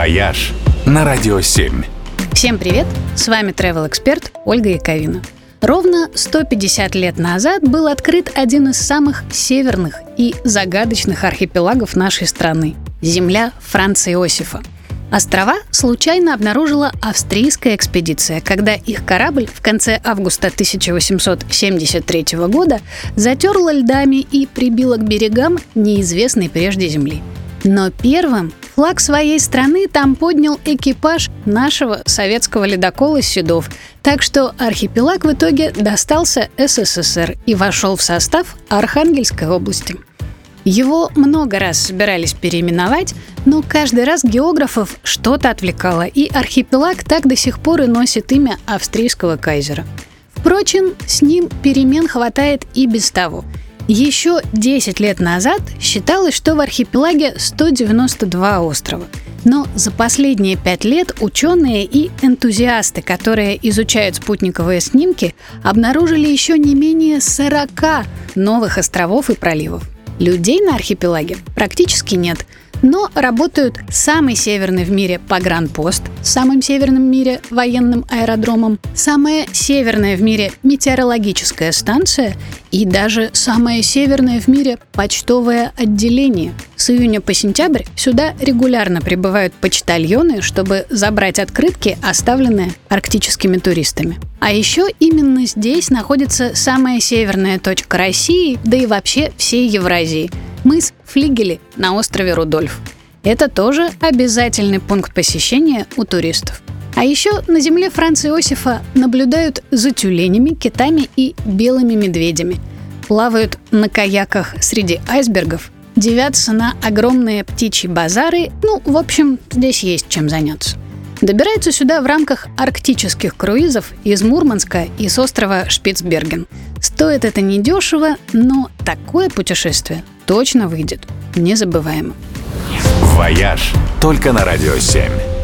«Вояж» на Радио 7. Всем привет! С вами travel эксперт Ольга Яковина. Ровно 150 лет назад был открыт один из самых северных и загадочных архипелагов нашей страны – земля Франца Иосифа. Острова случайно обнаружила австрийская экспедиция, когда их корабль в конце августа 1873 года затёрло льдами и прибило к берегам неизвестной прежде земли. Но первым флаг своей страны там поднял экипаж нашего советского ледокола «Седов», так что архипелаг в итоге достался СССР и вошел в состав Архангельской области. Его много раз собирались переименовать, но каждый раз географов что-то отвлекало, и архипелаг так до сих пор и носит имя австрийского кайзера. Впрочем, с ним перемен хватает и без того – еще 10 лет назад считалось, что в архипелаге 192 острова. Но за последние пять лет ученые и энтузиасты, которые изучают спутниковые снимки, обнаружили еще не менее 40 новых островов и проливов. Людей на архипелаге практически нет – но работают самый северный в мире погранпост, самым северным в мире военным аэродромом, самая северная в мире метеорологическая станция и даже самое северное в мире почтовое отделение. С июня по сентябрь сюда регулярно прибывают почтальоны, чтобы забрать открытки, оставленные арктическими туристами. А еще именно здесь находится самая северная точка России, да и вообще всей Евразии – мыс Флигели на острове Рудольф. Это тоже обязательный пункт посещения у туристов. А еще на земле Франца Иосифа наблюдают за тюленями, китами и белыми медведями. Плавают на каяках среди айсбергов, дивятся на огромные птичьи базары. Ну, в общем, здесь есть чем заняться. Добираются сюда в рамках арктических круизов из Мурманска и с острова Шпицберген. Стоит это недешево, но такое путешествие точно выйдет незабываемым. «Вояж» только на «Радио 7».